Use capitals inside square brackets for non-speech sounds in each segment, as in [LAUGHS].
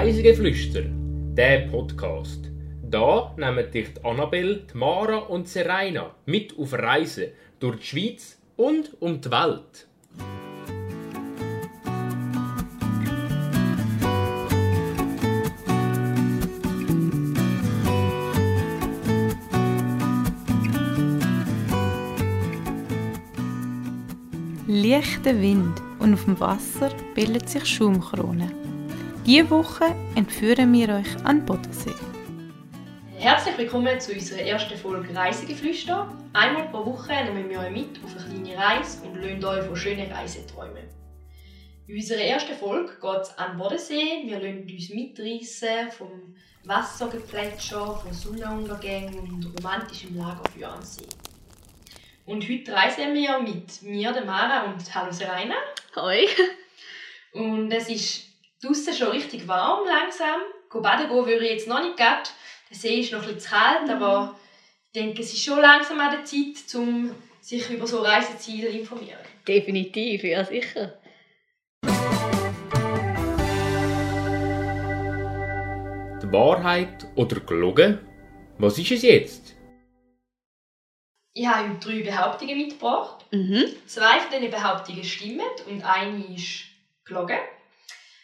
Reisegeflüster, der Podcast. Da nehmen dich die Annabelle, Mara und Serena mit auf Reisen durch die Schweiz und um die Welt. Leichter Wind und auf dem Wasser bildet sich Schaumkrone. Diese Woche entführen wir euch an den Bodensee. Herzlich willkommen zu unserer ersten Folge Reisegeflüster. Einmal pro Woche nehmen wir euch mit auf eine kleine Reise und lassen euch von schönen Reisen träumen. In unserer ersten Folge geht es an den Bodensee. Wir lassen uns mitreißen vom Wassergeplätscher, von Sonnenuntergängen und romantischem Lagerfeuer am See. Und heute reisen wir mit mir, der Mara und Hallo Serena. Hoi. Und es ist draußen schon richtig warm langsam. Go baden gehen würde ich jetzt noch nicht gehen. Der See ist noch ein bisschen zu kalt, aber ich denke, es ist schon langsam an der Zeit, um sich über so Reiseziele zu informieren. Definitiv, ja sicher. Die Wahrheit oder gelogen? Was ist es jetzt? Ich habe heute drei Behauptungen mitgebracht. Mhm. Zwei von diesen Behauptungen stimmen und eine ist gelogen.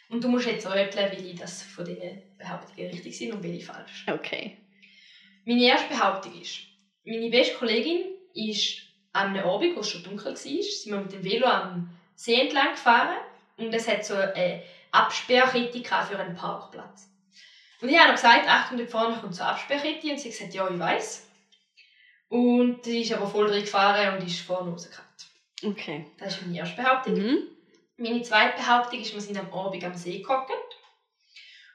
Und du musst jetzt röteln, welche das von diesen Behauptungen richtig sind und welche falsch. Okay. Meine erste Behauptung ist, meine beste Kollegin ist an einem Abend, wo es schon dunkel war, sind wir mit dem Velo am See entlang gefahren und es hat so eine Absperrkette für einen Parkplatz. Und ich habe noch gesagt, Achtung, da vorne kommt so eine Absperrkette und sie hat gesagt, ja, ich weiß. Und sie ist aber voll drin gefahren und ist vorne rausgekommen. Okay. Das ist meine erste Behauptung. Mhm. Meine zweite Behauptung ist, wir sind am Abend am See gehockt.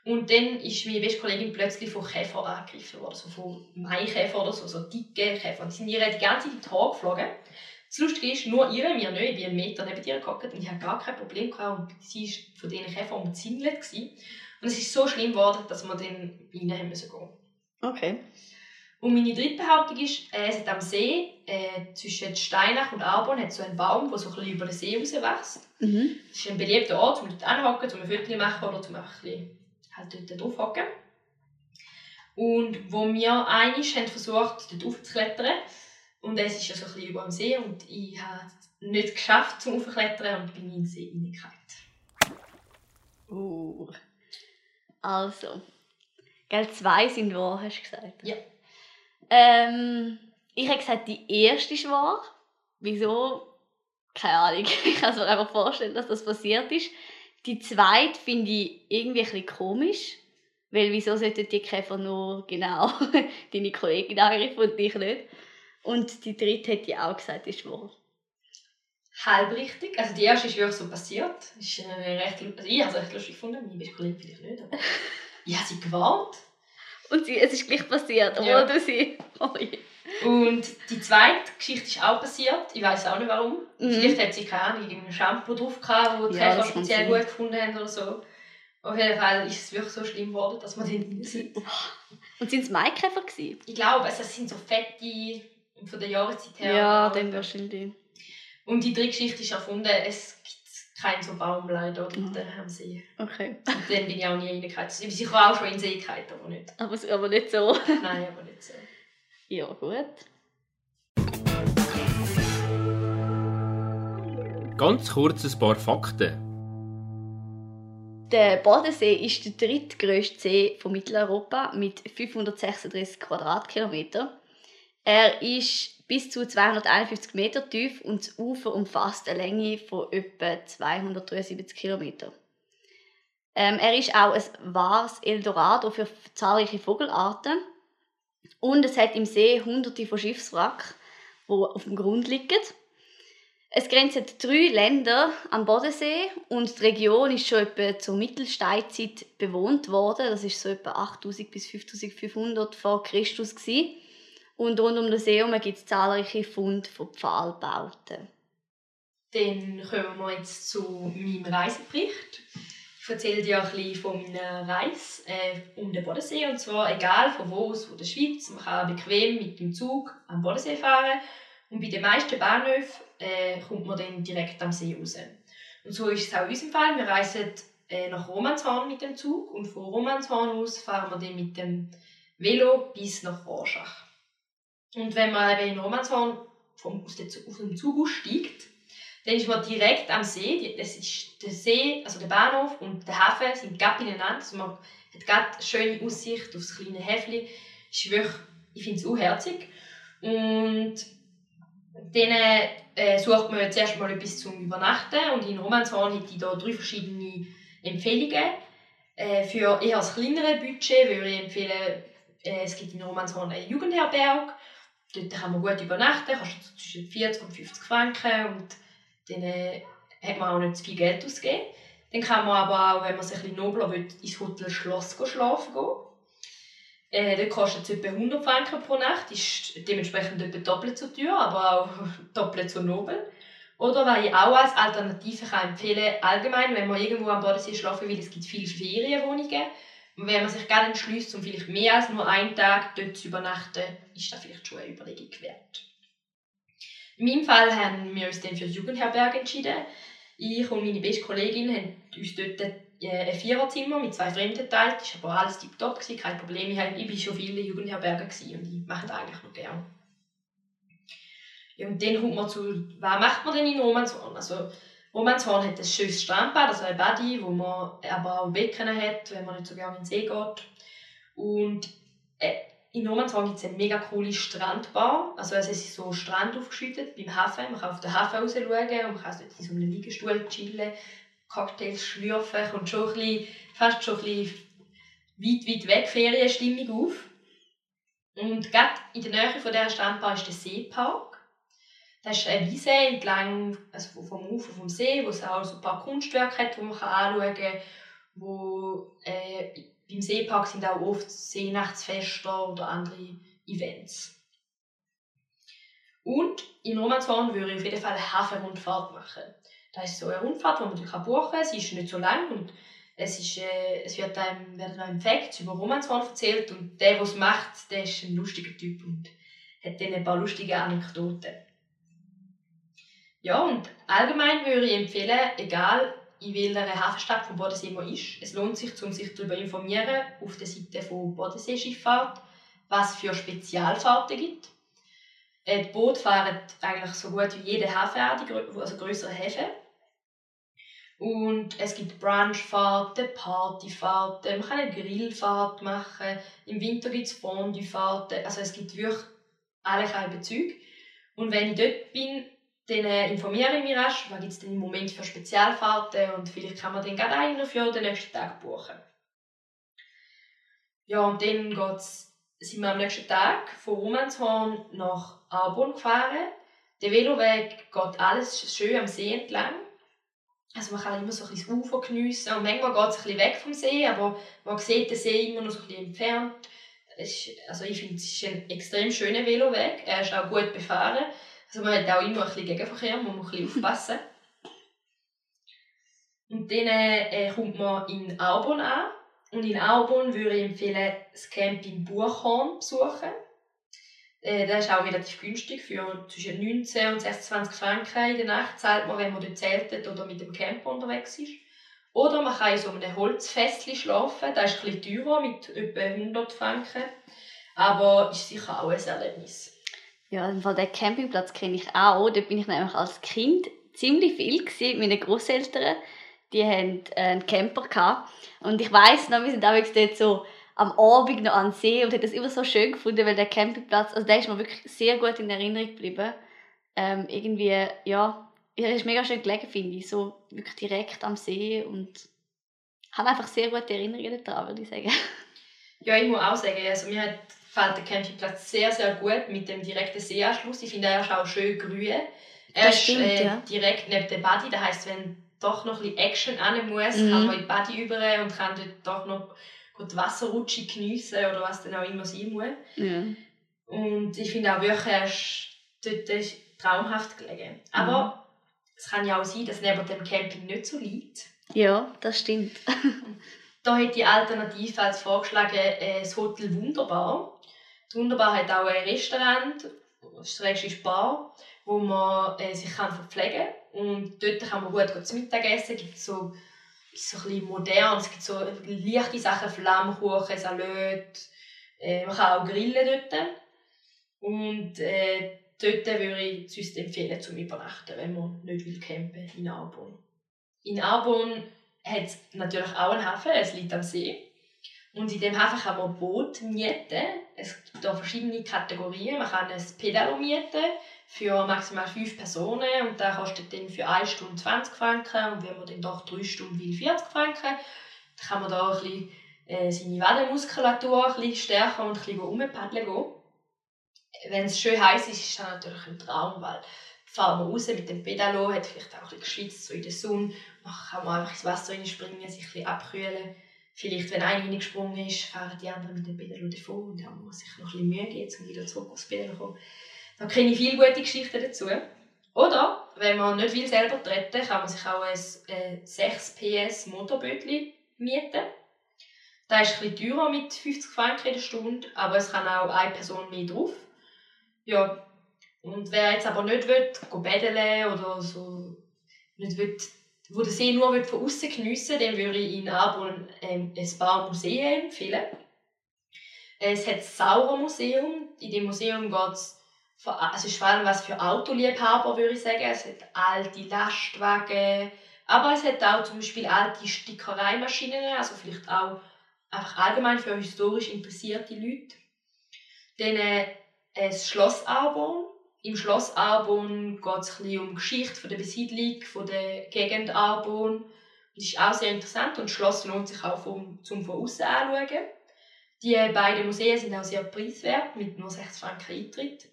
Und dann ist meine beste Kollegin plötzlich von Käfer angegriffen worden, so von Maikäfer oder so, so dicke Käfer. Die sind ihr die ganze Zeit in die Haare geflogen. Das Lustige ist, nur ihr, mir nicht, ich bin einen Meter neben ihr gehockt und ich hatte gar kein Problem gehabt und sie war von diesen Käfern umzingelt. Und es ist so schlimm geworden, dass wir dann rein haben müssen gehen. Okay. Und meine dritte Behauptung ist, äh, es hat am See äh, zwischen Steinach und Arbon hat so einen Baum, der so ein bisschen über den See rauswächst. Mhm. Das ist ein beliebter Ort, um dort hinhocken, um ein Foto zu machen oder um ein bisschen halt dort drauf hocken. Und wo wir einig haben versucht, dort aufzuklettern, und es ist ja so ein bisschen über dem See, und ich habe es nicht geschafft zum Aufklettern und bin in den See reingefallen. Uh. Also. Gell, zwei sind wahr, hast du gesagt? Ja. Ähm, ich habe gesagt, die erste ist wahr. Wieso? Keine Ahnung. [LAUGHS] Ich kann mir einfach vorstellen, dass das passiert ist. Die zweite finde ich irgendwie ein bisschen komisch. Weil wieso sollten die Käfer nur genau [LAUGHS] deine Kollegin angreifen und dich nicht? Und die dritte hätte ich auch gesagt, ist wahr. Halb richtig. Also die erste ist wirklich so passiert. Ist, äh, recht, also ich habe es recht lustig gefunden, meine beste Kollegin vielleicht nicht. Aber [LAUGHS] ich habe sie gewarnt. Und sie, es ist gleich passiert, obwohl Ja. du sie. [LAUGHS] Oh je. Und die zweite Geschichte ist auch passiert. Ich weiß auch nicht warum. Mhm. Vielleicht hat sie keine Ahnung, irgendein Shampoo drauf gehabt, wo die Ja, Käfer speziell gut gefunden haben oder so. Auf jeden Fall ist es wirklich so schlimm geworden, dass wir dann drin sind. Und sind es Maikäfer gewesen? Ich glaube, also es sind so fette von der Jahreszeit her. Ja, dann wahrscheinlich. Und die dritte Geschichte ist erfunden, es gibt keinen so Baum leider dort Mhm. am See. Okay. Und dann bin ich auch nie reingefallen. Ich sicher auch schon in den See gefallen, aber nicht. Aber, aber nicht so. [LAUGHS] Nein, aber nicht so. Ja, gut. Ganz kurz ein paar Fakten. Der Bodensee ist der drittgrößte See von Mitteleuropa mit 536 Quadratkilometern. Er ist bis zu 251 Meter tief und das Ufer umfasst eine Länge von etwa 273 Kilometern. Ähm, er ist auch ein wahres Eldorado für zahlreiche Vogelarten. Und es hat im See hunderte von Schiffswrack, die auf dem Grund liegen. Es grenzen drei Länder am Bodensee und die Region ist schon etwa zur Mittelsteinzeit bewohnt worden. Das ist so etwa 8000 bis 5500 vor Christus gsi. Und rund um den See gibt es zahlreiche Funde von Pfahlbauten. Dann kommen wir jetzt zu meinem Reisebericht. Ich erzähle dir ein bisschen von meiner Reise äh, um den Bodensee. Und zwar egal von wo aus, von der Schweiz. Man kann bequem mit dem Zug am Bodensee fahren. Und bei den meisten Bahnhöfen äh, kommt man dann direkt am See raus. Und so ist es auch in unserem Fall. Wir reisen äh, nach Romanshorn mit dem Zug und von Romanshorn aus fahren wir dann mit dem Velo bis nach Rorschach. Und wenn man eben in Romanshorn vom, aus, dem Zug aussteigt, dann ist man direkt am See. Das ist der See, also der Bahnhof und der Hafen sind gab beieinander. Also man hat gerade eine schöne Aussicht auf das kleine Häfli. Ist wirklich, ich finde es auch herzig. Und dann äh, sucht man zuerst mal etwas zum Übernachten. Und in Romanshorn hätte ich da drei verschiedene Empfehlungen. Äh, für eher das kleinere Budget würde ich empfehlen, äh, es gibt in Romanshorn eine Jugendherberge. Dort kann man gut übernachten, kostet zwischen 40 und 50 Franken und dann äh, hat man auch nicht zu viel Geld ausgegeben. Dann kann man aber auch, wenn man sich ein bisschen nobler will, ins Hotel Schloss schlafen gehen. Äh, dort kostet es etwa 100 Franken pro Nacht, ist dementsprechend etwa doppelt so teuer, aber auch [LAUGHS] doppelt so nobel. Oder was ich auch als Alternative kann empfehlen allgemein, wenn man irgendwo am Bodensee schlafen will, es gibt viele Ferienwohnungen. Wenn man sich gerne entschließt, um vielleicht mehr als nur einen Tag dort zu übernachten, ist das vielleicht schon eine Überlegung wert. In meinem Fall haben wir uns dann für die Jugendherberge entschieden. Ich und meine beste Kollegin haben uns dort ein Viererzimmer mit zwei Fremden geteilt. Das war aber alles tiptop, kein Problem. Ich war schon viele Jugendherbergen und ich mache das eigentlich noch gerne. Ja, und dann kommt man zu, was macht man denn in Romanshorn? Also, Romanshorn hat ein schönes Strandbad, also ein Body, wo man aber auch Becken hat, wenn man nicht so gerne in den See geht. Und äh, in Romanshorn gibt es eine mega coole Strandbar. Also es ist so Strand aufgeschüttet beim Hafen. Man kann auf den Hafen raus schauen und man kann dort in so einem Liegestuhl chillen, Cocktails schlürfen, kommt schon ein bisschen, fast schon ein bisschen weit, weit weg Ferienstimmung auf. Und gerade in der Nähe von dieser Strandbar ist der Seepark. Das ist eine Wiese entlang also vom Ufer vom See, wo es auch so ein paar Kunstwerke hat, die man anschauen kann. Wo, äh, beim Seepark sind auch oft Seenachtsfeste oder andere Events. Und in Romanshorn würde ich auf jeden Fall eine Hafenrundfahrt machen. Das ist so eine Rundfahrt, die man buchen kann. Sie ist nicht so lang und es, ist, äh, es wird einem, werden einem Facts über Romanshorn erzählt und der, der es macht, der ist ein lustiger Typ und hat dann ein paar lustige Anekdoten. Ja, und allgemein würde ich empfehlen, egal in welcher Hafenstadt von Bodensee man ist, es lohnt sich, um sich darüber zu informieren, auf der Seite von Bodenseeschifffahrt, was für Spezialfahrten gibt. Äh, die Boote fahren eigentlich so gut wie jede Hafen an, also größere Häfen. Und es gibt Brunchfahrten, Partyfahrten, man kann eine Grillfahrt machen, im Winter gibt es Fonduefahrten, also es gibt wirklich alle Bezüge. Und wenn ich dort bin, dann äh, informiere ich mich rasch, was gibt es denn im Moment für Spezialfahrten und vielleicht kann man dann gerade einen für den nächsten Tag buchen. Ja, und dann geht's, sind wir am nächsten Tag von Romanshorn nach Arbon gefahren. Der Veloweg geht alles schön am See entlang. Also man kann immer so ein bisschen das Ufer geniessen und manchmal geht es ein bisschen weg vom See, aber man sieht den See immer noch so ein bisschen entfernt. also ich finde, es ist ein extrem schöner Veloweg. Er ist auch gut befahren. Also man hat auch immer ein bisschen Gegenverkehr, man muss ein bisschen aufpassen. Und dann äh, kommt man in Arbon an. Und in Arbon würde ich empfehlen, das Camping Buchhorn zu besuchen. Äh, das ist auch relativ günstig. Für zwischen 19 und 26 Franken in der Nacht zahlt man, wenn man dort zeltet oder mit dem Camper unterwegs ist. Oder man kann in so einem Holzfässchen schlafen. Das ist bisschen teurer, mit etwa 100 Franken. Aber ist sicher auch ein Erlebnis. Ja, im Fall den Campingplatz kenne ich auch. Da bin ich nämlich als Kind ziemlich viel gewesen, mit meinen Großeltern. Die hatten äh, einen Camper gehabt. und ich weiß noch, wir sind damals dort so am Abend noch an See und habe das immer so schön gefunden, weil der Campingplatz, also der ist mir wirklich sehr gut in Erinnerung geblieben. Ähm, irgendwie, ja, er ist mega schön gelegen, finde ich, so wirklich direkt am See und habe einfach sehr gute Erinnerungen daran, würde ich sagen. Ja, ich muss auch sagen, also mir hat gefällt der Campingplatz sehr, sehr gut mit dem direkten Seeanschluss. Ich finde, er ist auch schön grün. Er das ist äh, ja. direkt neben dem Body, das heisst, wenn doch noch ein bisschen Action an muss, mhm. kann man in den Body über und kann dort doch noch gut Wasserrutsche geniessen oder was dann auch immer sein muss. Mhm. Und ich finde auch wirklich, er ist dort ist traumhaft gelegen. Mhm. Aber mhm. es kann ja auch sein, dass neben dem Camping nicht so liegt. Ja, das stimmt. [LAUGHS] da hätte ich alternativ als vorgeschlagen äh, das Hotel Wunderbar. Wunderbar hat auch ein Restaurant, schrägstrich Bar, wo man äh, sich kann verpflegen kann. Und dort kann man gut zum Mittagessen. Es gibt so so ein bisschen. Es gibt so leichte Sachen, Flammkuchen, Salat. Äh, man kann auch grillen dort. Und äh, dort würde ich sonst empfehlen zum Übernachten, wenn man nicht will campen in Arbon. In Arbon hat es natürlich auch einen Hafen, es liegt am See. Und in dem Hafen kann man Boot mieten. Es gibt da verschiedene Kategorien. Man kann ein Pedalo mieten für maximal fünf Personen und der kostet dann für eine Stunde 20 Franken und wenn man dann doch drei Stunden will, 40 Franken. Dann kann man da ein bisschen, äh, seine Wadenmuskulatur ein bisschen stärken und ein bisschen rumpaddeln gehen. Wenn es schön heiß ist, ist das natürlich ein Traum, weil fahren wir raus mit dem Pedalo, hat vielleicht auch ein bisschen geschwitzt so in der Sonne, dann kann man einfach ins Wasser springen, sich ein bisschen abkühlen Vielleicht, wenn einer reingesprungen ist, fahren die anderen mit dem Pedalo davon und muss sich noch ein bisschen Mühe geben, um wieder zurück aufs Pedalo zu kommen. Da kenne ich viele gute Geschichten dazu. Oder, wenn man nicht will selber treten kann man sich auch ein 6 PS Motorbötchen mieten. Das ist bisschen teurer mit 50 Franken in der Stunde, aber es kann auch eine Person mehr drauf. Ja, und wer jetzt aber nicht will, baden oder so, nicht will wo der See nur von außen geniessen will, dann würde ich in Arbon ähm, ein paar Museen empfehlen. Es hat das Saurer Museum. In dem Museum geht es also vor allem was für Autoliebhaber, würde ich sagen. Es hat alte Lastwagen, aber es hat auch zum Beispiel alte Stickereimaschinen, also vielleicht auch einfach allgemein für historisch interessierte Leute. Dann äh, das Schloss Arbon. Im Schloss Arbon geht es um die Geschichte der Besiedlung von der Gegend Arbon. Das ist auch sehr interessant und das Schloss lohnt sich auch vom, zum von außen anschauen. Die beiden Museen sind auch sehr preiswert, mit nur 6 Franken Eintritt.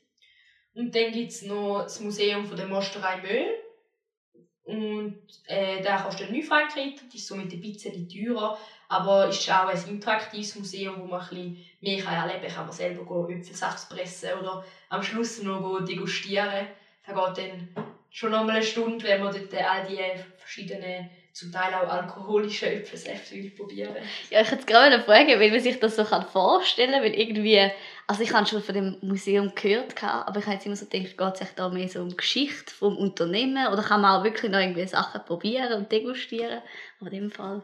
Und dann gibt es noch das Museum von der Mosterei Möhl. Und äh, der kostet 9 Franken Eintritt, ist somit ein bisschen teurer, aber ist auch ein interaktives Museum, wo man ein bisschen mehr erleben kann. Man selber Äpfelsaft pressen oder am Schluss noch degustieren. Das geht dann schon noch mal eine Stunde, wenn man dort all die verschiedenen zum Teil auch alkoholische Äpfelsäfte probieren. Ja, ich hätte gerade fragen, wie man sich das so vorstellen kann, weil irgendwie, also ich habe schon von dem Museum gehört, aber ich habe jetzt immer so gedacht, geht es sich da mehr so um Geschichte vom Unternehmen oder kann man auch wirklich noch irgendwie Sachen probieren und degustieren? Aber in dem Fall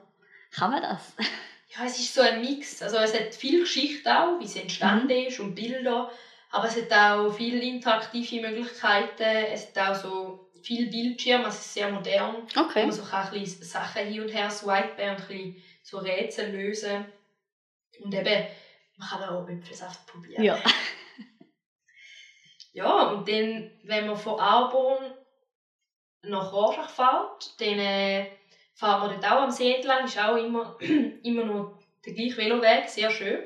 kann man das. [LAUGHS] Ja, es ist so ein Mix. Also es hat viel Geschichte auch, wie es entstanden mhm. ist und Bilder, aber es hat auch viele interaktive Möglichkeiten. Es hat auch so viel Bildschirm, also es ist sehr modern. Okay. Wo man so ein bisschen Sachen hin und her swipen und ein bisschen so Rätsel lösen. Und eben, man kann auch Äpfelsaft probieren. Ja. [LAUGHS] ja, und dann, wenn man von Arbon nach Rorschach fährt, dann äh, fährt man dort auch am See entlang, ist auch immer, [CLEARS THROAT] immer noch der gleiche Veloweg, sehr schön.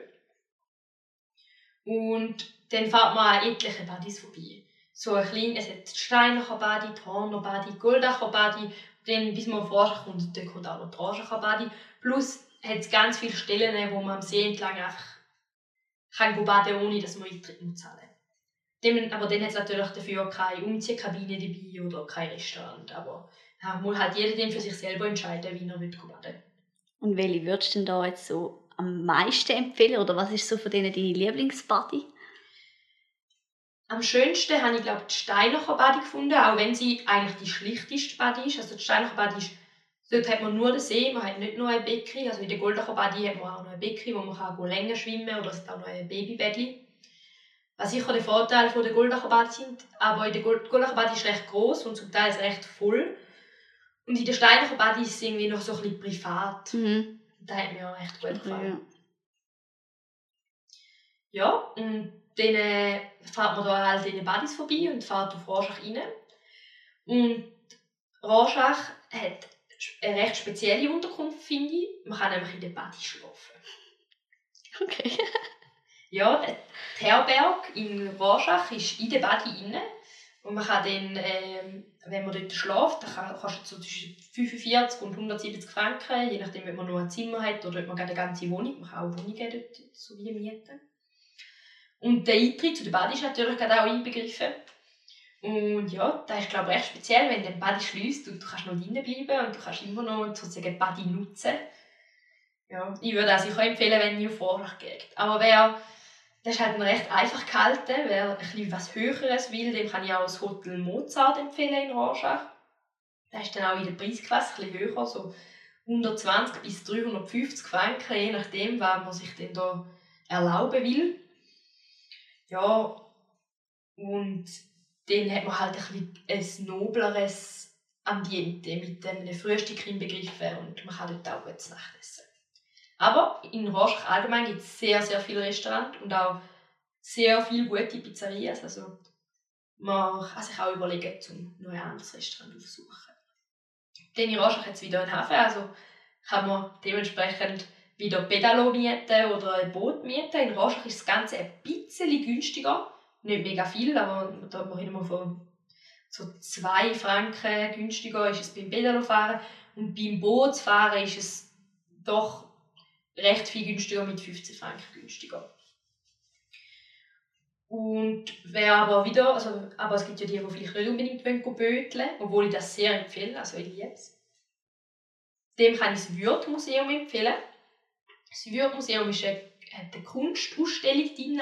Und dann fährt man an etlichen Badis vorbei so ein klein, es hat Steinacher Badi, die Horner Badi, Goldacher Badi, dann bis man auf kommt, dann kommt auch noch die Orschacher Badi. Plus hat es ganz viele Stellen, wo man am See entlang einfach kann baden ohne dass man Eintritt zahlen muss. Aber dann hat es natürlich dafür keine Umziehkabine dabei oder kein Restaurant. Aber ja, muss halt jeder für sich selber entscheiden, wie er baden will. Und welche würdest du denn da jetzt so am meisten empfehlen? Oder was ist so von denen deine Lieblingsparty? Am schönsten habe ich glaube die Steinacher Badi gefunden, auch wenn sie eigentlich die schlichteste Badi ist. Also die Steinacher Badi ist, dort hat man nur den See, man hat nicht nur ein Becken. Also in der Goldacher Badi hat man auch noch ein Becken, wo man kann länger schwimmen kann oder es hat auch noch ein Babybettchen. Was sicher der Vorteil von der Goldacher Badi sind, aber in der Goldacher Badi ist recht groß und zum Teil ist recht voll. Und in der Steinacher Badi ist es irgendwie noch so ein bisschen privat. Mhm. Das hat mir auch recht gut gefallen. Ja, ja und dann äh, fährt man da halt in den Badis vorbei und fährt auf Rorschach rein. Und Rorschach hat eine recht spezielle Unterkunft, finde ich. Man kann nämlich in den Badis schlafen. Okay. [LAUGHS] ja, der Herberg in Rorschach ist in den Badi rein. Und man kann dann, ähm, wenn man dort schläft, dann kostet es so zwischen 45 und 170 Franken, je nachdem, ob man nur ein Zimmer hat oder ob man eine ganze Wohnung, man kann auch Wohnungen dort so wie mieten. Und der Eintritt zu der Bad ist natürlich gerade auch einbegriffen. Und ja, das ist glaube ich recht speziell, wenn der Bad schließt und du kannst noch drinnen bleiben und du kannst immer noch sozusagen Bad nutzen. Ja, ich würde auch empfehlen, wenn ihr Vorschlag geht. Aber wer, das ist halt recht einfach gehalten, wer ein Höheres will, dem kann ich auch das Hotel Mozart empfehlen in Rorschach. Das ist dann auch in der Preisklasse bisschen höher, so 120 bis 350 Franken, je nachdem, was man sich denn da erlauben will. Ja, und dann hat man halt ein, bisschen ein nobleres Ambiente mit einem Frühstück inbegriffen und man kann dort auch gut Nacht essen. Aber in Roschach allgemein gibt es sehr, sehr viele Restaurants und auch sehr viele gute Pizzerien. Also man kann sich auch überlegen, um noch ein anderes Restaurant aufzusuchen. Dann in Roschach hat es wieder einen Hafen, also kann man dementsprechend wieder Pedalo mieten oder ein Boot mieten. In Roschach ist das Ganze ein bisschen günstiger. Nicht mega viel, aber da reden wir von so 2 Franken günstiger ist es beim Pedalo fahren. Und beim Bootsfahren ist es doch recht viel günstiger mit 15 Franken günstiger. Und wer aber wieder, also, aber es gibt ja die, die vielleicht nicht unbedingt böteln obwohl ich das sehr empfehle, also ich liebe es. Dem kann ich das Würth-Museum empfehlen. Das Würth-Museum ist eine, eine Kunstausstellung drin.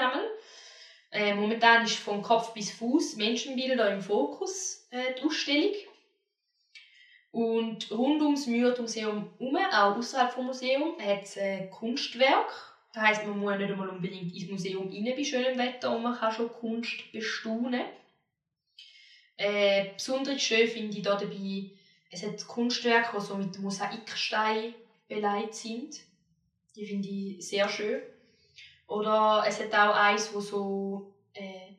Äh, momentan ist von Kopf bis Fuß Menschenbilder im Fokus äh, die Ausstellung. Und rund ums Würth-Museum herum, auch außerhalb vom Museum, hat es ein Kunstwerk. Das heisst, man muss nicht einmal unbedingt ins Museum rein bei schönem Wetter und man kann schon Kunst bestaunen. Äh, besonders schön finde ich da dabei es hat Kunstwerke, die so mit Mosaikstein beleidigt sind. Die finde ich sehr schön. Oder es hat auch eins, wo so äh,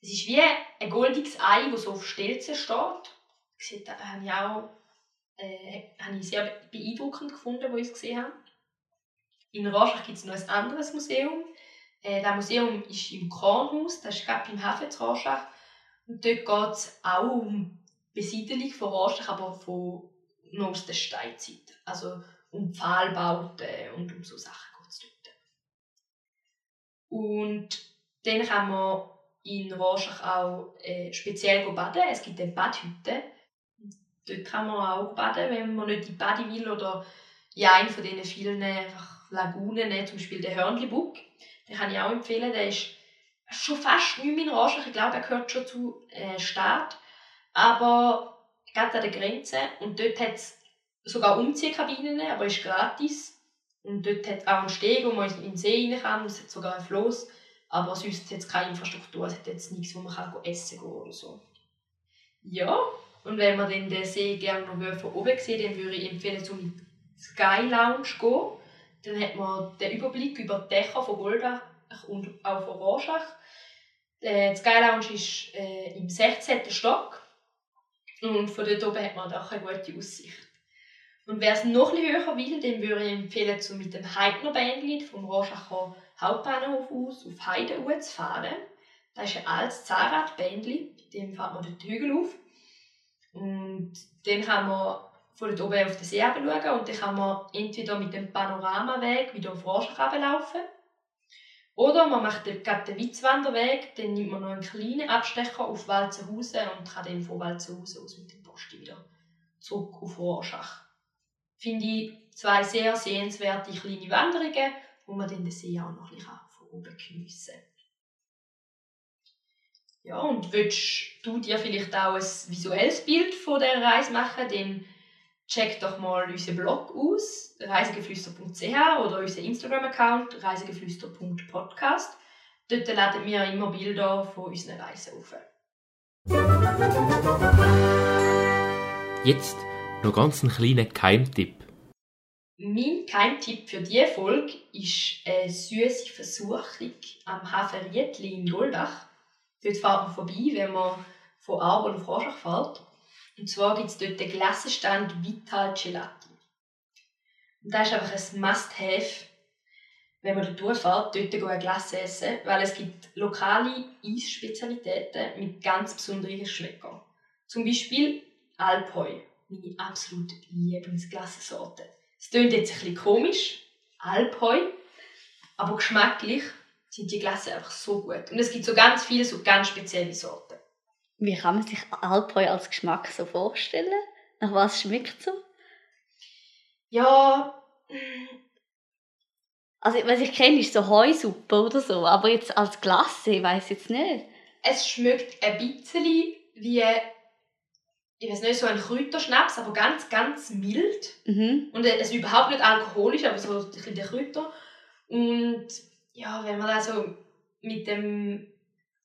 es ist wie ein goldiges Ei, das so auf Stelzen steht. Das habe ich auch äh, habe ich sehr beeindruckend gefunden, wo ich es gesehen habe. In Raschach gibt es noch ein anderes Museum. Äh, das Museum ist im Kornhaus, das ist gerade beim Hafen zu Raschach. Und dort geht es auch um Besiedelung von Rohrstach, aber von noch aus der Steinzeit. Also um Pfahlbauten und um so Sachen. Und dann kann man in Rorschach auch äh, speziell baden. Es gibt eine Badhütte. Dort kann man auch baden, wenn man nicht in die Bade will oder in einen von diesen vielen einfach Lagunen, zum Beispiel der Hörnlibuck. Den kann ich auch empfehlen. Der ist schon fast nicht mehr in Rorschach. Ich glaube, er gehört schon zu äh, Staat aber gerade an der Grenze. Und dort hat es sogar Umziehkabinen, aber ist gratis. Und dort hat auch einen Steg, wo man in den See rein kann. Es hat sogar ein Floß. Aber sonst hat es keine Infrastruktur. Es hat jetzt nichts, wo man kann essen kann oder so. Ja, und wenn man den See gerne noch von oben sehen dann würde ich empfehlen, zum die Sky Lounge zu gehen. Dann hat man den Überblick über die Dächer von Goldach und auch von Rorschach. Die Sky Lounge ist äh, im 16. Stock und von dort oben hat man auch eine gute Aussicht. Und wer es noch ein höher will, dem würde ich empfehlen, so mit dem Heidner Bändchen vom Rorschacher Hauptbahnhof aus auf Heide zu fahren. Das ist ein altes Zahnradbändchen, dem fährt man den Hügel auf. Und dann kann man von dort oben auf den See schauen und dann kann man entweder mit dem Panoramaweg wieder auf Rorschach laufen oder man macht gerade den Witzwanderweg, dann nimmt man noch einen kleinen Abstecher auf Walzenhausen und kann dann von Walzenhausen aus mit dem Posti wieder zurück auf Rorschach. Finde ich zwei sehr sehenswerte kleine Wanderungen, wo man dann den See auch noch ein bisschen von oben geniessen kann. Ja, und willst du dir vielleicht auch ein visuelles Bild von dieser Reise machen, dann check doch mal unseren Blog aus, reisegeflüster.ch oder unseren Instagram-Account reisegeflüster.podcast. Dort laden wir immer Bilder von unseren Reisen auf. Jetzt noch ganz einen kleinen Keimtipp. Mein Keimtipp für diese Folge ist eine süße Versuchung am Hafen Riedli in Goldach. Dort fährt man vorbei, wenn man von Arbon auf Rorschach fährt. Und zwar gibt es dort den Glassenstand Vital Gelati. Und das ist einfach ein Must-Have, wenn man dort durchfährt, dort eine Glasse essen, weil es gibt lokale Eisspezialitäten mit ganz besonderen Geschmäckern. Zum Beispiel Alphoi, meine absolute Lieblingsglassensorte. Es klingt jetzt ein bisschen komisch, Alphoi, aber geschmacklich sind die Glassen einfach so gut. Und es gibt so ganz viele so ganz spezielle Sorten. Wie kann man sich Alphoi als Geschmack so vorstellen? Nach was schmeckt es so? Ja. Also, was ich kenne, ist so Heusuppe oder so, aber jetzt als Glasse, ich weiß jetzt nicht. Es schmeckt ein bisschen wie ich weiß nicht, so ein Kräuterschnaps, aber ganz, ganz mild. Mhm. Und es ist überhaupt nicht alkoholisch, aber so ein bisschen der Kräuter. Und ja, wenn man da so mit dem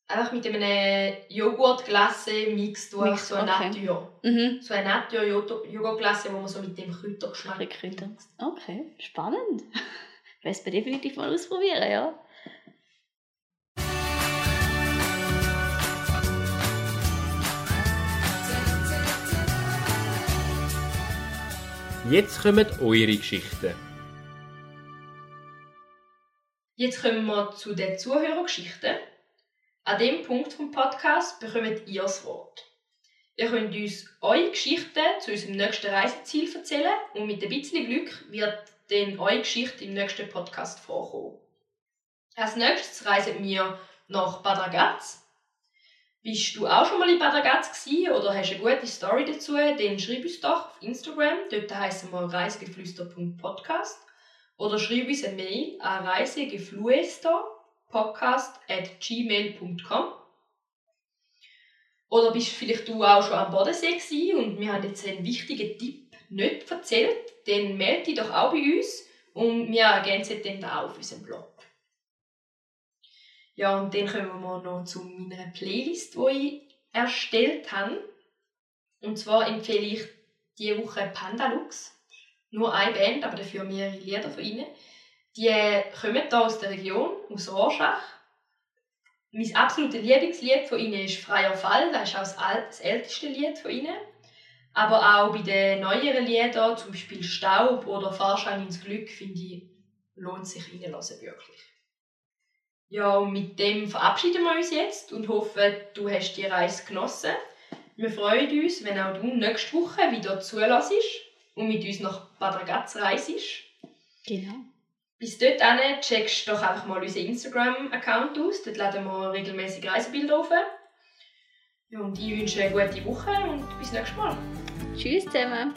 einfach mit einem Joghurtglasse-Mix durch Mix, so eine okay. Natur. Mhm. So eine Natur-Joghurtglasse, wo man so mit dem Kräutergeschmack Kräuter. Okay, spannend. [LAUGHS] Ich werde es definitiv mal ausprobieren, ja. Jetzt kommen eure Geschichten. Jetzt kommen wir zu den Zuhörergeschichten. An dem Punkt vom Podcast bekommt ihr das Wort. Ihr könnt uns eure Geschichten zu unserem nächsten Reiseziel erzählen und mit ein bisschen Glück wird dann eure Geschichte im nächsten Podcast vorkommen. Als nächstes reisen wir nach Bad Ragaz. Bist du auch schon mal in Bad Ragaz gewesen oder hast eine gute Story dazu, dann schreib uns doch auf Instagram. Dort heißen wir reisegeflüster.podcast oder schreib uns eine Mail an reisegeflüster.podcast.gmail.com Oder bist vielleicht du auch schon am Bodensee gewesen und wir haben jetzt einen wichtigen Tipp nicht erzählt, dann melde dich doch auch bei uns und wir ergänzen den auch auf unserem Blog. Ja, und dann kommen wir noch zu meiner Playlist, die ich erstellt habe. Und zwar empfehle ich diese Woche Pandalux. Nur eine Band, aber dafür mehrere Lieder von ihnen. Die kommen hier aus der Region, aus Rorschach. Mein absolutes Lieblingslied von ihnen ist «Freier Fall», das ist auch das, älteste Lied von ihnen. Aber auch bei den neueren Liedern, zum Beispiel «Staub» oder «Fahrschein ins Glück», finde ich, lohnt sich reinzuhören, wirklich. Ja, mit dem verabschieden wir uns jetzt und hoffen, du hast die Reise genossen. Wir freuen uns, wenn auch du nächste Woche wieder zulässt und mit uns nach Bad Ragaz reist. Genau. Bis dorthin checkst doch einfach mal unseren Instagram-Account aus. Dort laden wir regelmäßig Reisebilder auf. Ja, und ich wünsche eine gute Woche und bis nächstes Mal. Tschüss zusammen.